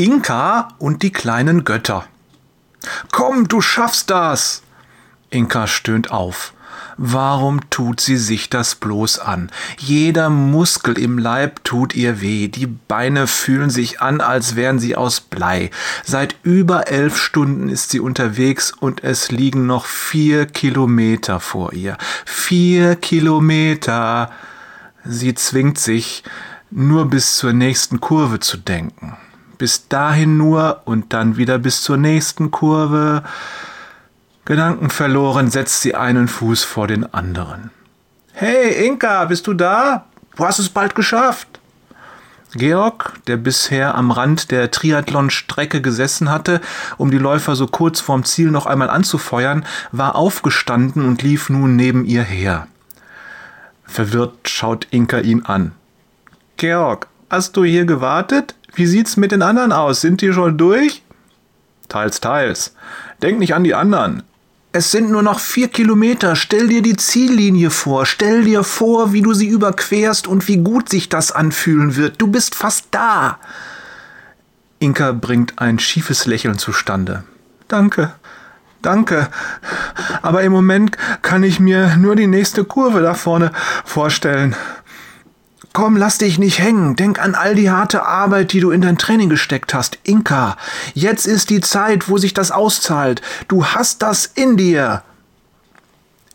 Inka und die kleinen Götter. Komm, du schaffst das! Inka stöhnt auf. Warum tut sie sich das bloß an? Jeder Muskel im Leib tut ihr weh, die Beine fühlen sich an, als wären sie aus Blei. Seit über elf Stunden ist sie unterwegs und es liegen noch vier Kilometer vor ihr. Vier Kilometer! Sie zwingt sich, nur bis zur nächsten Kurve zu denken. Bis dahin nur und dann wieder bis zur nächsten Kurve. Gedankenverloren setzt sie einen Fuß vor den anderen. Hey, Inka, bist du da? Du hast es bald geschafft. Georg, der bisher am Rand der Triathlon-Strecke gesessen hatte, um die Läufer so kurz vorm Ziel noch einmal anzufeuern, war aufgestanden und lief nun neben ihr her. Verwirrt schaut Inka ihn an. Georg, hast du hier gewartet? Wie sieht's mit den anderen aus? Sind die schon durch? Teils, teils. Denk nicht an die anderen. Es sind nur noch vier Kilometer. Stell dir die Ziellinie vor. Stell dir vor, wie du sie überquerst und wie gut sich das anfühlen wird. Du bist fast da. Inka bringt ein schiefes Lächeln zustande. Danke, danke. Aber im Moment kann ich mir nur die nächste Kurve da vorne vorstellen. Komm, lass dich nicht hängen. Denk an all die harte Arbeit, die du in dein Training gesteckt hast. Inka, jetzt ist die Zeit, wo sich das auszahlt. Du hast das in dir.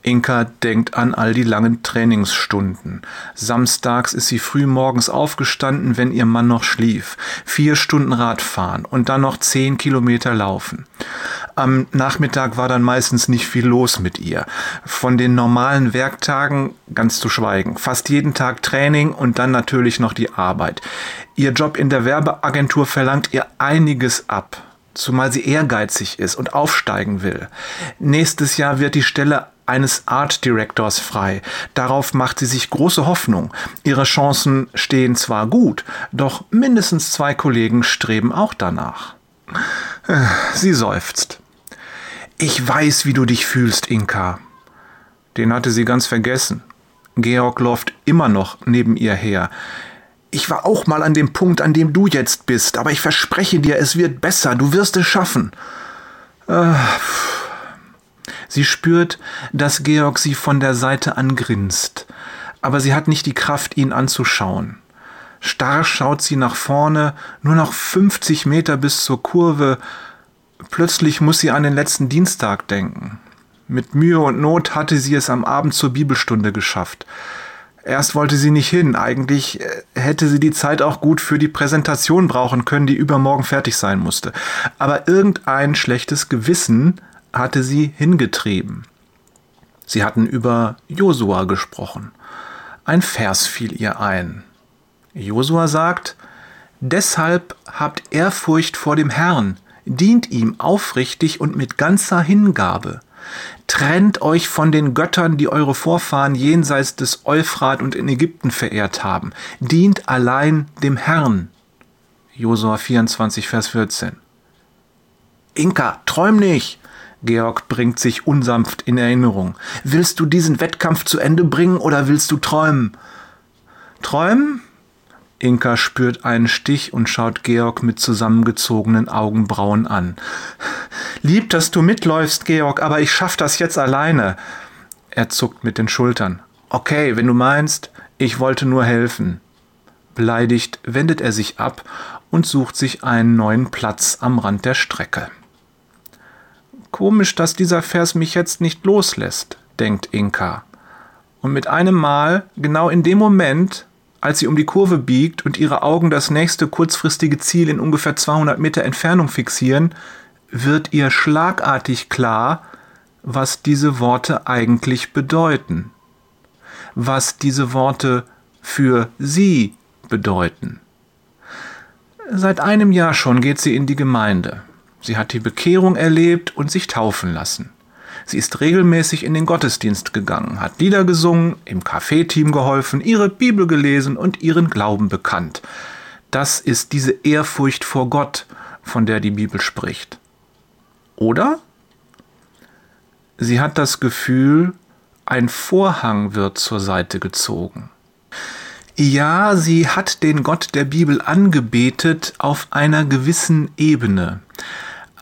Inka denkt an all die langen Trainingsstunden. Samstags ist sie früh morgens aufgestanden, wenn ihr Mann noch schlief. Vier Stunden Radfahren und dann noch zehn Kilometer laufen. Am Nachmittag war dann meistens nicht viel los mit ihr. Von den normalen Werktagen ganz zu schweigen. Fast jeden Tag Training und dann natürlich noch die Arbeit. Ihr Job in der Werbeagentur verlangt ihr einiges ab zumal sie ehrgeizig ist und aufsteigen will. Nächstes Jahr wird die Stelle eines Art Directors frei. Darauf macht sie sich große Hoffnung. Ihre Chancen stehen zwar gut, doch mindestens zwei Kollegen streben auch danach. Sie seufzt. Ich weiß, wie du dich fühlst, Inka. Den hatte sie ganz vergessen. Georg läuft immer noch neben ihr her. Ich war auch mal an dem Punkt, an dem du jetzt bist, aber ich verspreche dir, es wird besser, du wirst es schaffen. Äh, Sie spürt, dass Georg sie von der Seite angrinst, aber sie hat nicht die Kraft, ihn anzuschauen. Starr schaut sie nach vorne, nur noch 50 Meter bis zur Kurve. Plötzlich muss sie an den letzten Dienstag denken. Mit Mühe und Not hatte sie es am Abend zur Bibelstunde geschafft. Erst wollte sie nicht hin. Eigentlich äh, hätte sie die Zeit auch gut für die Präsentation brauchen können, die übermorgen fertig sein musste. Aber irgendein schlechtes Gewissen hatte sie hingetrieben. Sie hatten über Josua gesprochen. Ein Vers fiel ihr ein. Josua sagt, Deshalb habt Ehrfurcht vor dem Herrn, dient ihm aufrichtig und mit ganzer Hingabe. Trennt euch von den Göttern, die eure Vorfahren jenseits des Euphrat und in Ägypten verehrt haben. Dient allein dem Herrn. Josua 24, Vers 14. Inka, träum nicht! Georg bringt sich unsanft in Erinnerung. Willst du diesen Wettkampf zu Ende bringen oder willst du träumen? Träumen? Inka spürt einen Stich und schaut Georg mit zusammengezogenen Augenbrauen an. Lieb, dass du mitläufst, Georg, aber ich schaff das jetzt alleine. Er zuckt mit den Schultern. Okay, wenn du meinst, ich wollte nur helfen. Beleidigt wendet er sich ab und sucht sich einen neuen Platz am Rand der Strecke. Komisch, dass dieser Vers mich jetzt nicht loslässt, denkt Inka. Und mit einem Mal, genau in dem Moment, als sie um die Kurve biegt und ihre Augen das nächste kurzfristige Ziel in ungefähr 200 Meter Entfernung fixieren, wird ihr schlagartig klar, was diese Worte eigentlich bedeuten. Was diese Worte für sie bedeuten. Seit einem Jahr schon geht sie in die Gemeinde. Sie hat die Bekehrung erlebt und sich taufen lassen. Sie ist regelmäßig in den Gottesdienst gegangen, hat Lieder gesungen, im Kaffeeteam geholfen, ihre Bibel gelesen und ihren Glauben bekannt. Das ist diese Ehrfurcht vor Gott, von der die Bibel spricht. Oder? Sie hat das Gefühl, ein Vorhang wird zur Seite gezogen. Ja, sie hat den Gott der Bibel angebetet auf einer gewissen Ebene,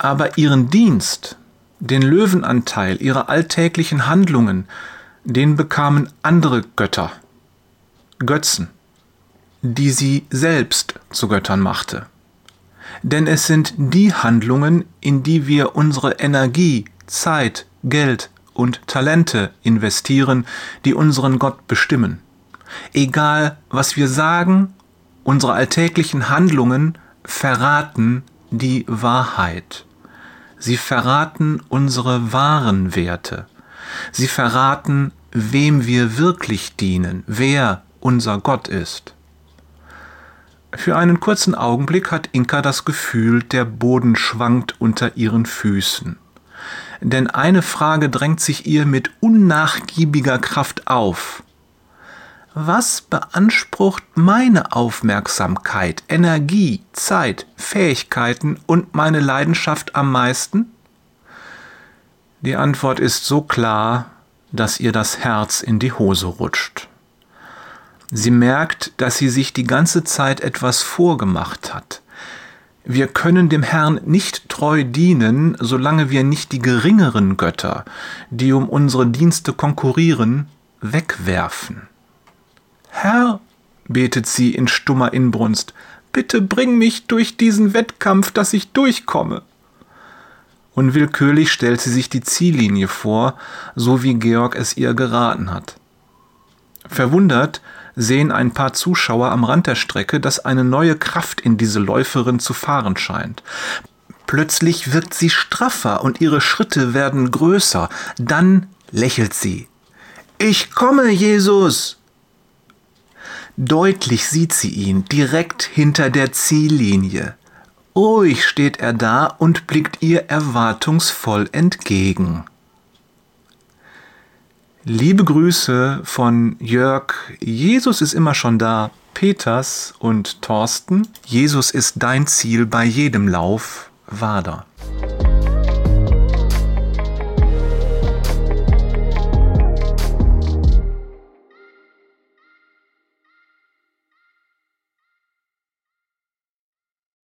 aber ihren Dienst, den Löwenanteil ihrer alltäglichen Handlungen, den bekamen andere Götter, Götzen, die sie selbst zu Göttern machte. Denn es sind die Handlungen, in die wir unsere Energie, Zeit, Geld und Talente investieren, die unseren Gott bestimmen. Egal, was wir sagen, unsere alltäglichen Handlungen verraten die Wahrheit. Sie verraten unsere wahren Werte. Sie verraten, wem wir wirklich dienen, wer unser Gott ist. Für einen kurzen Augenblick hat Inka das Gefühl, der Boden schwankt unter ihren Füßen. Denn eine Frage drängt sich ihr mit unnachgiebiger Kraft auf. Was beansprucht meine Aufmerksamkeit, Energie, Zeit, Fähigkeiten und meine Leidenschaft am meisten? Die Antwort ist so klar, dass ihr das Herz in die Hose rutscht. Sie merkt, dass sie sich die ganze Zeit etwas vorgemacht hat. Wir können dem Herrn nicht treu dienen, solange wir nicht die geringeren Götter, die um unsere Dienste konkurrieren, wegwerfen. Herr, betet sie in stummer Inbrunst, bitte bring mich durch diesen Wettkampf, dass ich durchkomme. Unwillkürlich stellt sie sich die Ziellinie vor, so wie Georg es ihr geraten hat. Verwundert sehen ein paar Zuschauer am Rand der Strecke, dass eine neue Kraft in diese Läuferin zu fahren scheint. Plötzlich wirkt sie straffer und ihre Schritte werden größer. Dann lächelt sie. Ich komme, Jesus! Deutlich sieht sie ihn direkt hinter der Ziellinie. Ruhig steht er da und blickt ihr erwartungsvoll entgegen. Liebe Grüße von Jörg. Jesus ist immer schon da. Peters und Thorsten. Jesus ist dein Ziel bei jedem Lauf. Wader.